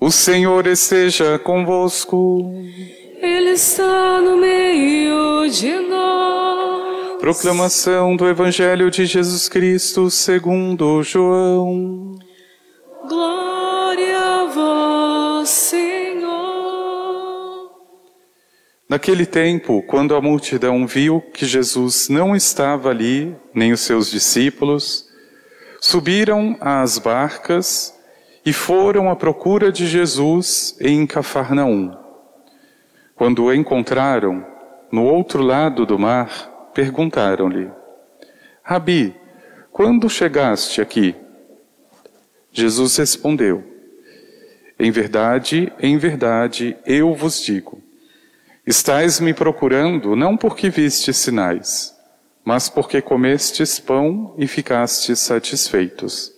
O Senhor esteja convosco. Ele está no meio de nós. Proclamação do Evangelho de Jesus Cristo segundo João. Glória a vós, Senhor. Naquele tempo, quando a multidão viu que Jesus não estava ali, nem os seus discípulos, subiram às barcas e foram à procura de Jesus em Cafarnaum. Quando o encontraram, no outro lado do mar, perguntaram-lhe: Rabi, quando chegaste aqui? Jesus respondeu: Em verdade, em verdade, eu vos digo: estais me procurando não porque vistes sinais, mas porque comestes pão e ficastes satisfeitos.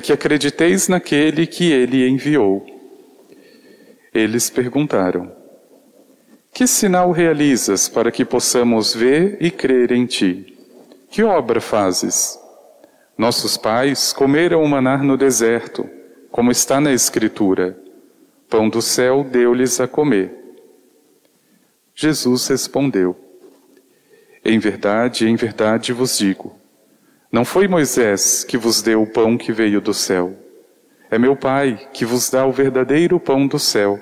que acrediteis naquele que ele enviou. Eles perguntaram: Que sinal realizas para que possamos ver e crer em ti? Que obra fazes? Nossos pais comeram o manar no deserto, como está na Escritura: Pão do céu deu-lhes a comer. Jesus respondeu: Em verdade, em verdade vos digo não foi Moisés que vos deu o pão que veio do céu. É meu Pai que vos dá o verdadeiro pão do céu.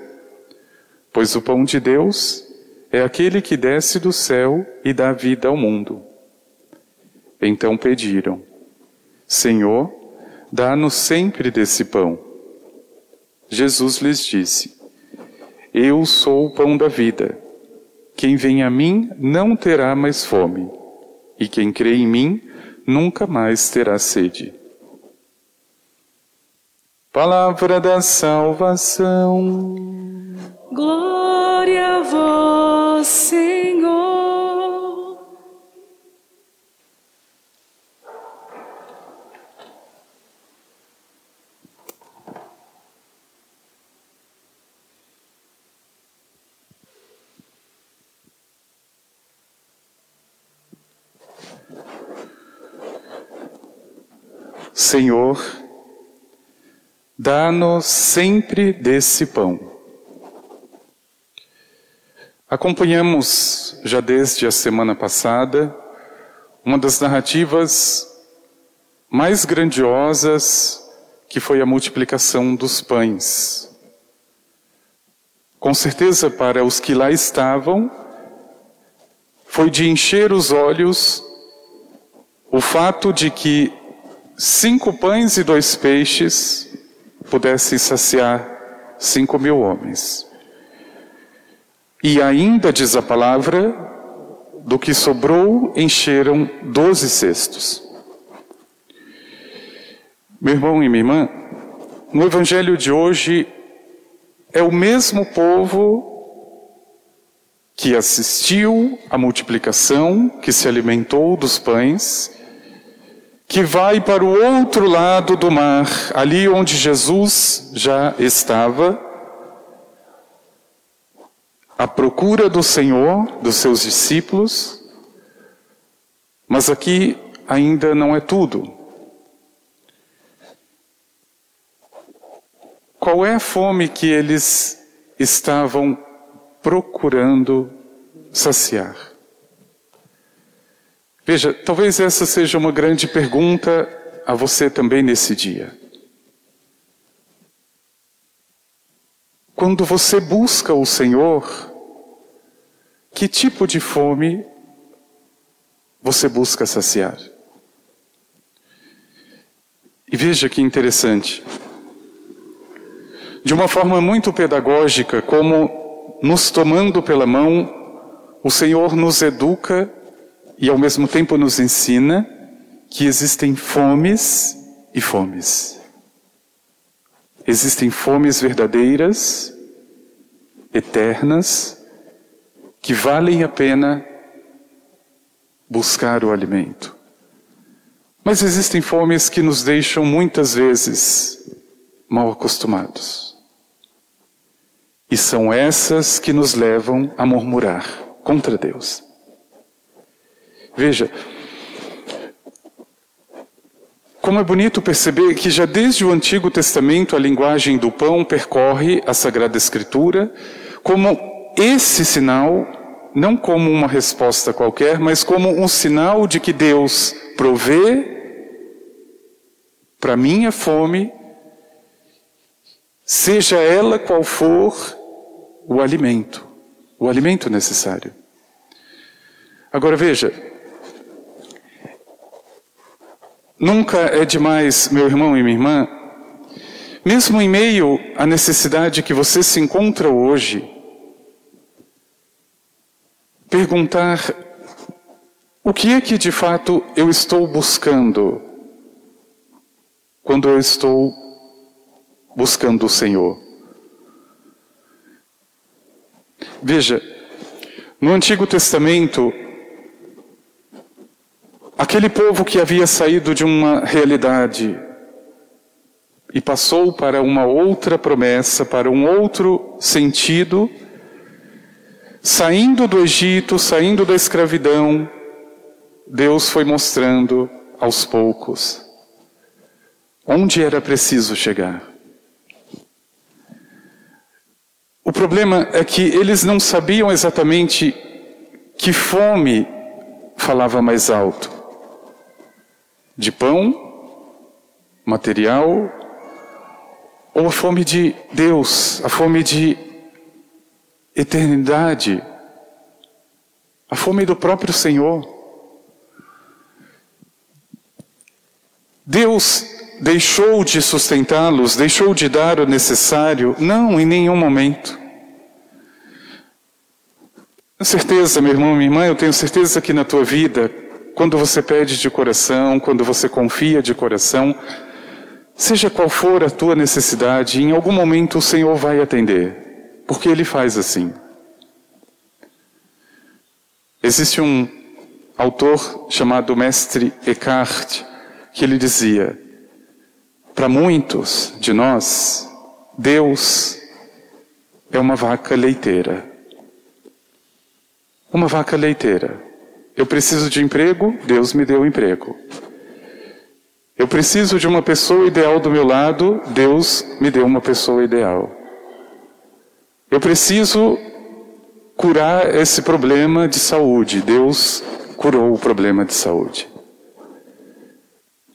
Pois o pão de Deus é aquele que desce do céu e dá vida ao mundo. Então pediram: Senhor, dá-nos sempre desse pão. Jesus lhes disse: Eu sou o pão da vida. Quem vem a mim não terá mais fome, e quem crê em mim nunca mais terá sede. Palavra da salvação. Glória a vós, Senhor. Senhor, dá-nos sempre desse pão. Acompanhamos já desde a semana passada uma das narrativas mais grandiosas que foi a multiplicação dos pães. Com certeza, para os que lá estavam, foi de encher os olhos o fato de que cinco pães e dois peixes pudessem saciar cinco mil homens. E ainda, diz a palavra, do que sobrou encheram doze cestos. Meu irmão e minha irmã, no Evangelho de hoje é o mesmo povo que assistiu à multiplicação, que se alimentou dos pães, que vai para o outro lado do mar, ali onde Jesus já estava, à procura do Senhor, dos seus discípulos, mas aqui ainda não é tudo. Qual é a fome que eles estavam procurando saciar? Veja, talvez essa seja uma grande pergunta a você também nesse dia. Quando você busca o Senhor, que tipo de fome você busca saciar? E veja que interessante. De uma forma muito pedagógica, como nos tomando pela mão, o Senhor nos educa e ao mesmo tempo nos ensina que existem fomes e fomes. Existem fomes verdadeiras eternas que valem a pena buscar o alimento. Mas existem fomes que nos deixam muitas vezes mal acostumados. E são essas que nos levam a murmurar contra Deus. Veja, como é bonito perceber que já desde o Antigo Testamento a linguagem do pão percorre a Sagrada Escritura como esse sinal, não como uma resposta qualquer, mas como um sinal de que Deus provê para minha fome, seja ela qual for o alimento, o alimento necessário. Agora veja, nunca é demais, meu irmão e minha irmã, mesmo em meio à necessidade que você se encontra hoje, perguntar o que é que de fato eu estou buscando quando eu estou buscando o Senhor. Veja, no Antigo Testamento, aquele povo que havia saído de uma realidade e passou para uma outra promessa, para um outro sentido, saindo do Egito, saindo da escravidão, Deus foi mostrando aos poucos onde era preciso chegar. O problema é que eles não sabiam exatamente que fome falava mais alto: de pão, material, ou a fome de Deus, a fome de eternidade, a fome do próprio Senhor. Deus deixou de sustentá-los, deixou de dar o necessário? Não, em nenhum momento. Com certeza, meu irmão, minha irmã, eu tenho certeza que na tua vida, quando você pede de coração, quando você confia de coração, seja qual for a tua necessidade, em algum momento o Senhor vai atender, porque Ele faz assim. Existe um autor chamado Mestre Eckhart que ele dizia: para muitos de nós, Deus é uma vaca leiteira. Uma vaca leiteira. Eu preciso de emprego, Deus me deu emprego. Eu preciso de uma pessoa ideal do meu lado, Deus me deu uma pessoa ideal. Eu preciso curar esse problema de saúde, Deus curou o problema de saúde.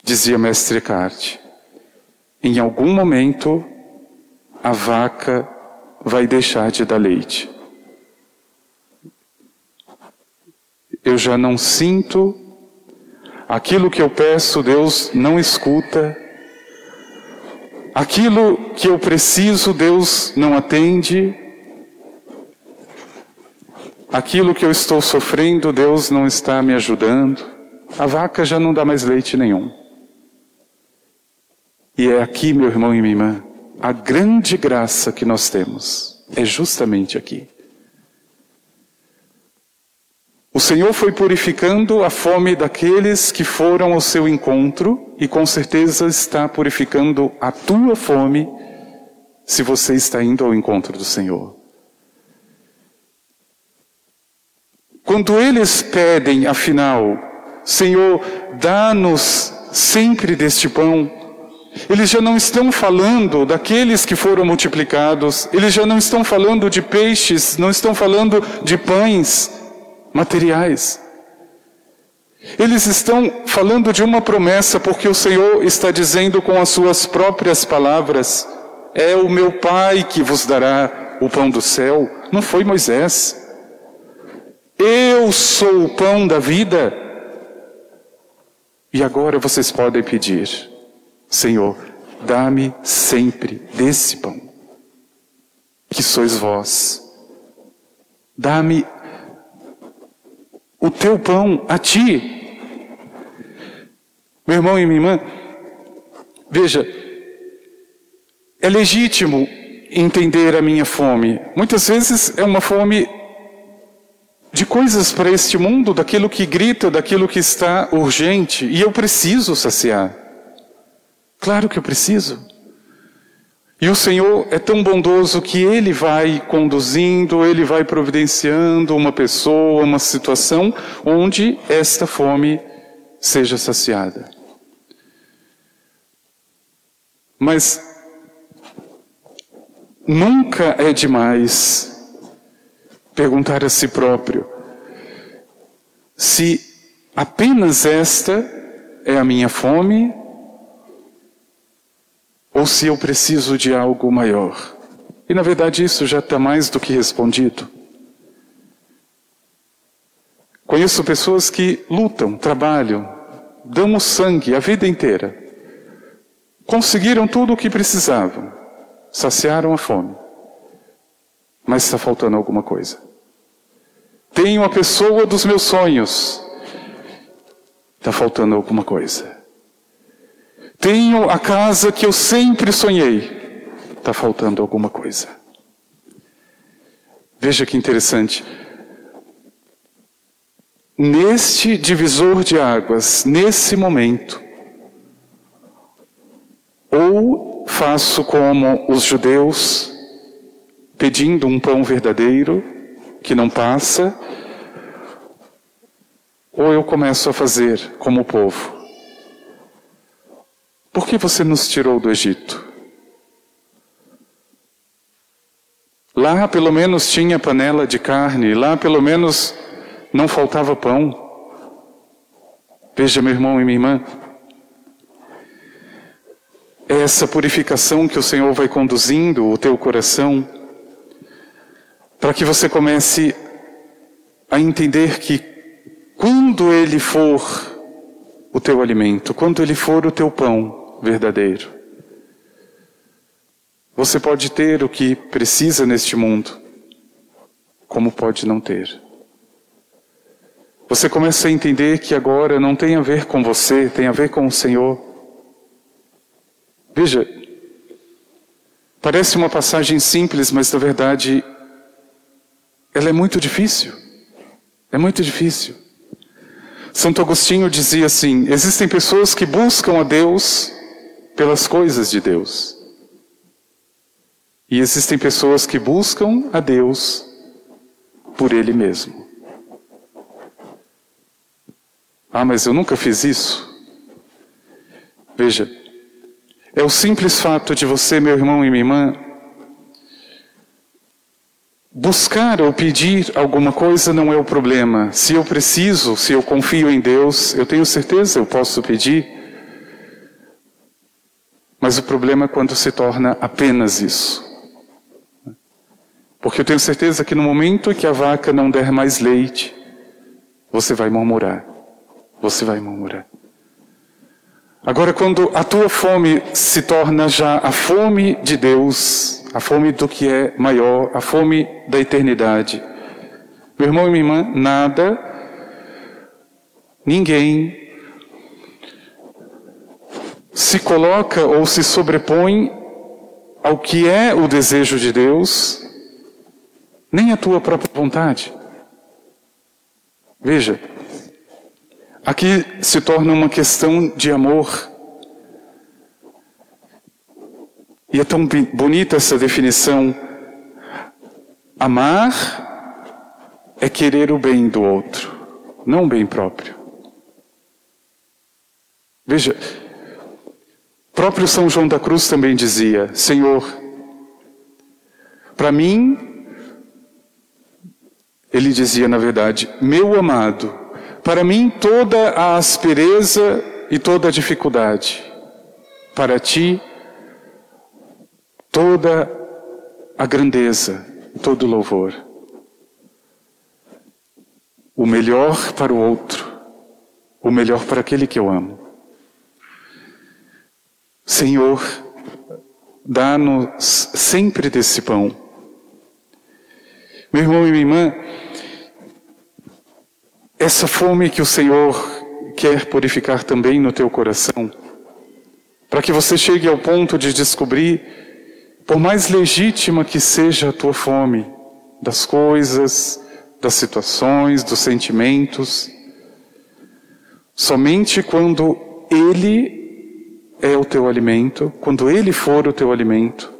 Dizia Mestre Carte. Em algum momento, a vaca vai deixar de dar leite. Eu já não sinto, aquilo que eu peço, Deus não escuta, aquilo que eu preciso, Deus não atende, aquilo que eu estou sofrendo, Deus não está me ajudando. A vaca já não dá mais leite nenhum. E é aqui, meu irmão e minha irmã, a grande graça que nós temos é justamente aqui. O Senhor foi purificando a fome daqueles que foram ao seu encontro e com certeza está purificando a tua fome se você está indo ao encontro do Senhor. Quando eles pedem, afinal, Senhor, dá-nos sempre deste pão, eles já não estão falando daqueles que foram multiplicados, eles já não estão falando de peixes, não estão falando de pães materiais. Eles estão falando de uma promessa, porque o Senhor está dizendo com as suas próprias palavras: É o meu Pai que vos dará o pão do céu. Não foi Moisés. Eu sou o pão da vida. E agora vocês podem pedir. Senhor, dá-me sempre desse pão, que sois vós. Dá-me o teu pão a ti. Meu irmão e minha irmã, veja, é legítimo entender a minha fome? Muitas vezes é uma fome de coisas para este mundo, daquilo que grita, daquilo que está urgente, e eu preciso saciar. Claro que eu preciso. E o Senhor é tão bondoso que Ele vai conduzindo, Ele vai providenciando uma pessoa, uma situação onde esta fome seja saciada. Mas nunca é demais perguntar a si próprio se apenas esta é a minha fome ou se eu preciso de algo maior. E na verdade isso já está mais do que respondido. Conheço pessoas que lutam, trabalham, dão o sangue a vida inteira. Conseguiram tudo o que precisavam, saciaram a fome. Mas está faltando alguma coisa. Tenho a pessoa dos meus sonhos, está faltando alguma coisa. Tenho a casa que eu sempre sonhei. Está faltando alguma coisa. Veja que interessante. Neste divisor de águas, nesse momento, ou faço como os judeus, pedindo um pão verdadeiro, que não passa, ou eu começo a fazer como o povo que você nos tirou do Egito? Lá pelo menos tinha panela de carne, lá pelo menos não faltava pão. Veja, meu irmão e minha irmã, é essa purificação que o Senhor vai conduzindo o teu coração, para que você comece a entender que quando Ele for o teu alimento, quando Ele for o teu pão, verdadeiro. Você pode ter o que precisa neste mundo, como pode não ter. Você começa a entender que agora não tem a ver com você, tem a ver com o Senhor. Veja, parece uma passagem simples, mas na verdade ela é muito difícil. É muito difícil. Santo Agostinho dizia assim: existem pessoas que buscam a Deus pelas coisas de Deus. E existem pessoas que buscam a Deus por Ele mesmo. Ah, mas eu nunca fiz isso. Veja, é o simples fato de você, meu irmão e minha irmã, buscar ou pedir alguma coisa não é o problema. Se eu preciso, se eu confio em Deus, eu tenho certeza, eu posso pedir. Mas o problema é quando se torna apenas isso. Porque eu tenho certeza que no momento em que a vaca não der mais leite, você vai murmurar. Você vai murmurar. Agora, quando a tua fome se torna já a fome de Deus, a fome do que é maior, a fome da eternidade, meu irmão e minha irmã, nada, ninguém se coloca ou se sobrepõe ao que é o desejo de Deus, nem a tua própria vontade. Veja, aqui se torna uma questão de amor. E é tão bonita essa definição. Amar é querer o bem do outro, não o bem próprio. Veja, próprio São João da Cruz também dizia: Senhor, para mim, ele dizia na verdade, meu amado, para mim toda a aspereza e toda a dificuldade, para ti toda a grandeza, todo o louvor. O melhor para o outro, o melhor para aquele que eu amo. Senhor, dá-nos sempre desse pão. Meu irmão e minha irmã, essa fome que o Senhor quer purificar também no teu coração, para que você chegue ao ponto de descobrir Por mais legítima que seja a tua fome das coisas, das situações, dos sentimentos, somente quando Ele é o teu alimento, quando Ele for o teu alimento,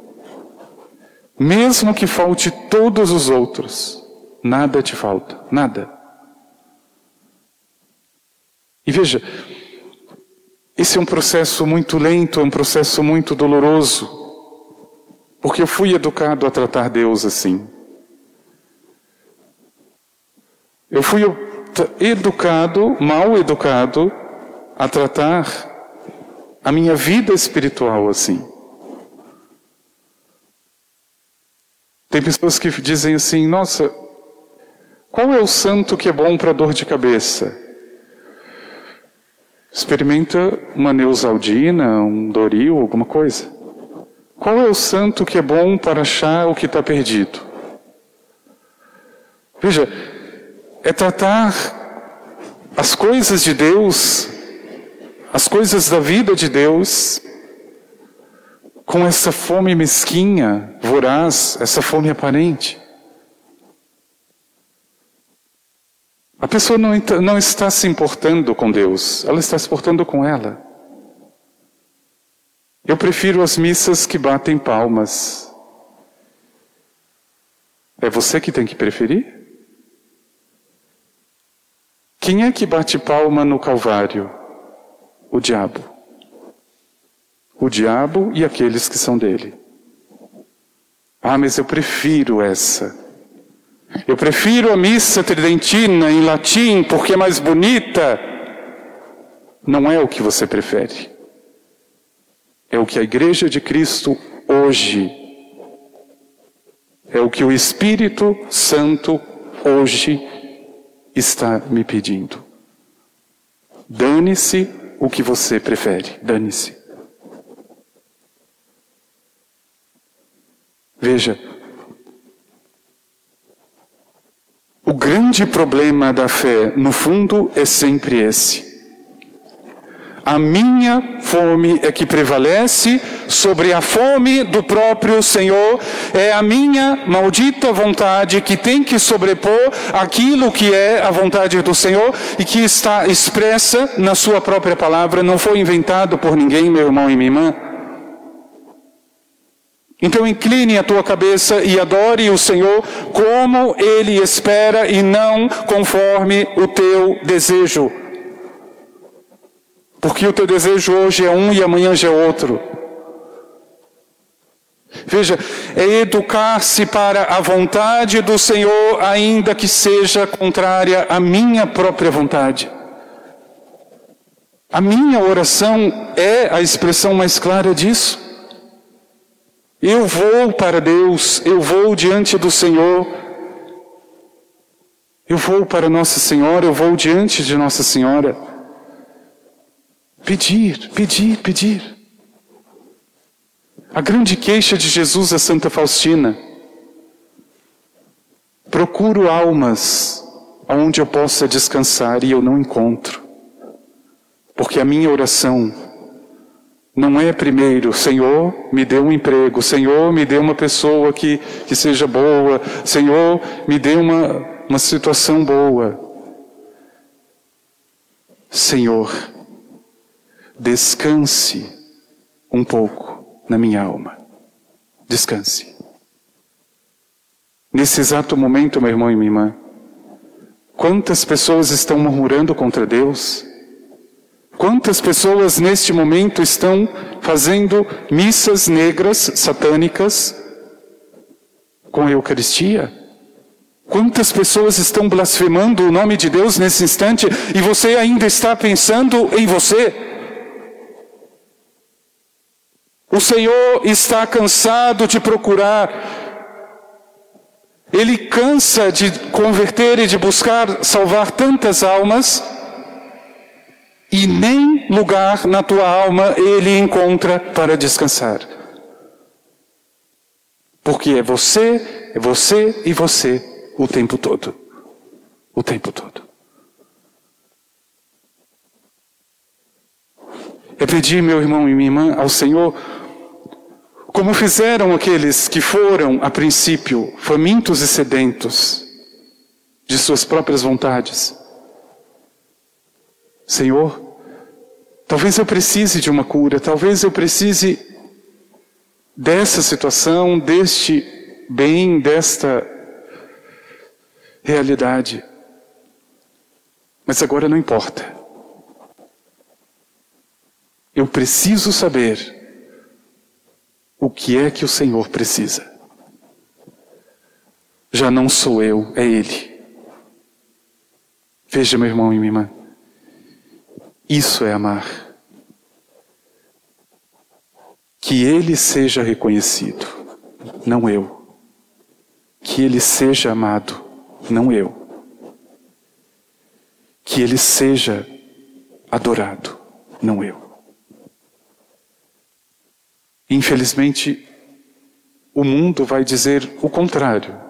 mesmo que falte todos os outros, nada te falta, nada. E veja, esse é um processo muito lento, é um processo muito doloroso, porque eu fui educado a tratar Deus assim. Eu fui educado, mal educado, a tratar a minha vida espiritual assim. Tem pessoas que dizem assim: nossa, qual é o santo que é bom para dor de cabeça? Experimenta uma Neusaldina, um Doril, alguma coisa. Qual é o santo que é bom para achar o que está perdido? Veja, é tratar as coisas de Deus, as coisas da vida de Deus, com essa fome mesquinha, voraz, essa fome aparente. A pessoa não, não está se importando com Deus, ela está se importando com ela. Eu prefiro as missas que batem palmas. É você que tem que preferir? Quem é que bate palma no Calvário? O diabo. O diabo e aqueles que são dele. Ah, mas eu prefiro essa. Eu prefiro a missa tridentina em latim porque é mais bonita. Não é o que você prefere. É o que a Igreja de Cristo hoje, é o que o Espírito Santo hoje está me pedindo. Dane-se o que você prefere, dane-se. Veja, O grande problema da fé, no fundo, é sempre esse. A minha fome é que prevalece sobre a fome do próprio Senhor. É a minha maldita vontade que tem que sobrepor aquilo que é a vontade do Senhor e que está expressa na Sua própria palavra. Não foi inventado por ninguém, meu irmão e minha irmã. Então incline a tua cabeça e adore o Senhor como Ele espera e não conforme o teu desejo. Porque o teu desejo hoje é um e amanhã já é outro. Veja, é educar-se para a vontade do Senhor, ainda que seja contrária à minha própria vontade. A minha oração é a expressão mais clara disso. Eu vou para Deus, eu vou diante do Senhor. Eu vou para Nossa Senhora, eu vou diante de Nossa Senhora. Pedir, pedir, pedir. A grande queixa de Jesus a Santa Faustina. Procuro almas onde eu possa descansar e eu não encontro. Porque a minha oração não é primeiro, Senhor, me dê um emprego, Senhor, me dê uma pessoa que, que seja boa, Senhor, me dê uma, uma situação boa. Senhor, descanse um pouco na minha alma. Descanse. Nesse exato momento, meu irmão e minha irmã, quantas pessoas estão murmurando contra Deus? Quantas pessoas neste momento estão fazendo missas negras satânicas com a Eucaristia? Quantas pessoas estão blasfemando o nome de Deus nesse instante e você ainda está pensando em você? O Senhor está cansado de procurar, Ele cansa de converter e de buscar salvar tantas almas e nem lugar na tua alma ele encontra para descansar. Porque é você, é você e você o tempo todo. O tempo todo. É pedir, meu irmão e minha irmã, ao Senhor Como fizeram aqueles que foram, a princípio, famintos e sedentos de suas próprias vontades. Senhor, talvez eu precise de uma cura, talvez eu precise dessa situação, deste bem, desta realidade. Mas agora não importa. Eu preciso saber o que é que o Senhor precisa. Já não sou eu, é Ele. Veja, meu irmão e minha irmã, isso é amar. Que Ele seja reconhecido, não eu. Que Ele seja amado, não eu. Que Ele seja adorado, não eu. Infelizmente, o mundo vai dizer o contrário.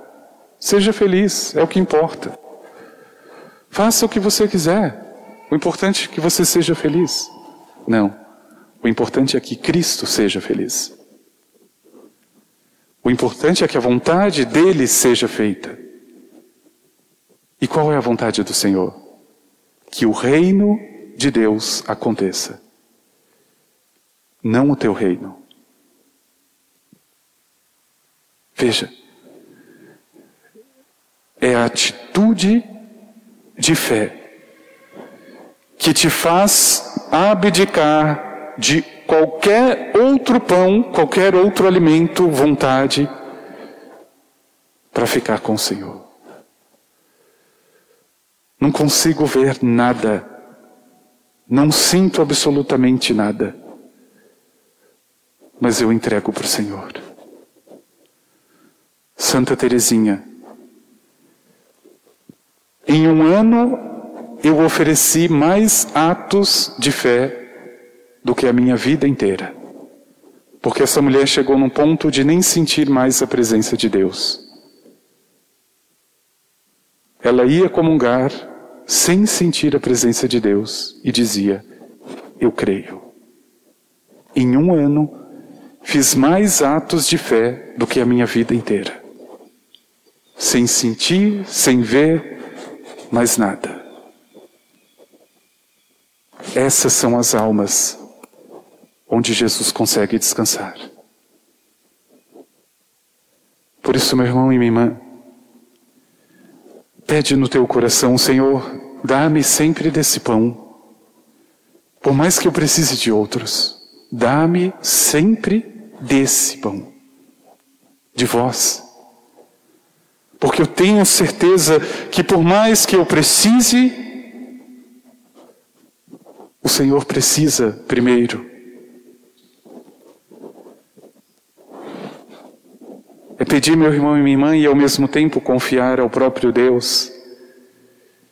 Seja feliz, é o que importa. Faça o que você quiser. O importante é que você seja feliz. Não. O importante é que Cristo seja feliz. O importante é que a vontade dele seja feita. E qual é a vontade do Senhor? Que o reino de Deus aconteça. Não o teu reino. Veja, é a atitude de fé que te faz abdicar de qualquer outro pão, qualquer outro alimento, vontade, para ficar com o Senhor. Não consigo ver nada, não sinto absolutamente nada, mas eu entrego para o Senhor. Santa Teresinha. Em um ano eu ofereci mais atos de fé do que a minha vida inteira. Porque essa mulher chegou num ponto de nem sentir mais a presença de Deus. Ela ia comungar sem sentir a presença de Deus e dizia: Eu creio. Em um ano, fiz mais atos de fé do que a minha vida inteira sem sentir, sem ver, mais nada. Essas são as almas onde Jesus consegue descansar. Por isso, meu irmão e minha irmã, pede no teu coração, Senhor, dá-me sempre desse pão, por mais que eu precise de outros, dá-me sempre desse pão, de vós porque eu tenho certeza que por mais que eu precise, o Senhor precisa primeiro. É pedir, meu irmão e minha irmã, e ao mesmo tempo confiar ao próprio Deus,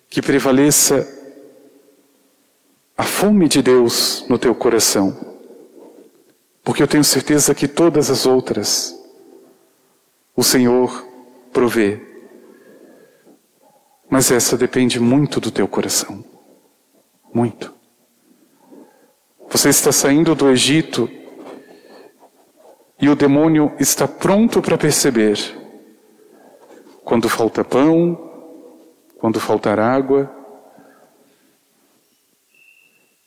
que prevaleça a fome de Deus no teu coração. Porque eu tenho certeza que todas as outras, o Senhor prover. Mas essa depende muito do teu coração. Muito. Você está saindo do Egito e o demônio está pronto para perceber quando falta pão, quando faltar água.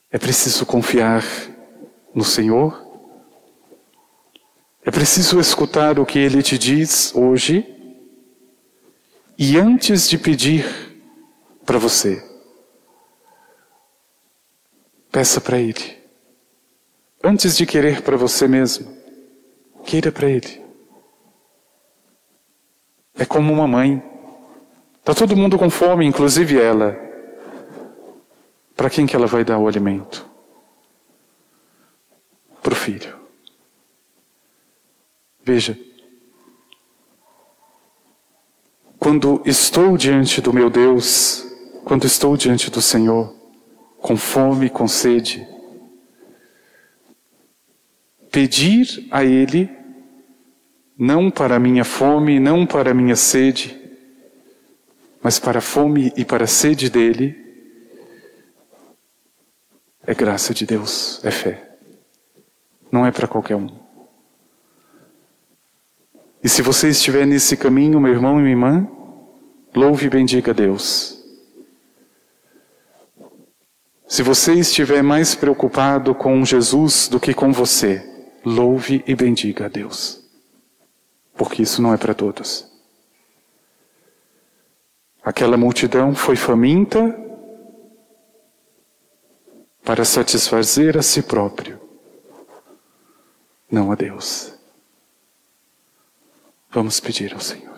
É preciso confiar no Senhor. É preciso escutar o que Ele te diz hoje e antes de pedir para você, peça para Ele. Antes de querer para você mesmo, queira para Ele. É como uma mãe. Está todo mundo com fome, inclusive ela. Para quem que ela vai dar o alimento? Para o filho. Veja, Quando estou diante do meu Deus, quando estou diante do Senhor, com fome, com sede, pedir a Ele, não para minha fome, não para minha sede, mas para a fome e para a sede dEle, é graça de Deus, é fé. Não é para qualquer um. E se você estiver nesse caminho, meu irmão e minha irmã, louve e bendiga Deus. Se você estiver mais preocupado com Jesus do que com você, louve e bendiga a Deus. Porque isso não é para todos. Aquela multidão foi faminta para satisfazer a si próprio, não a Deus. Vamos pedir ao Senhor.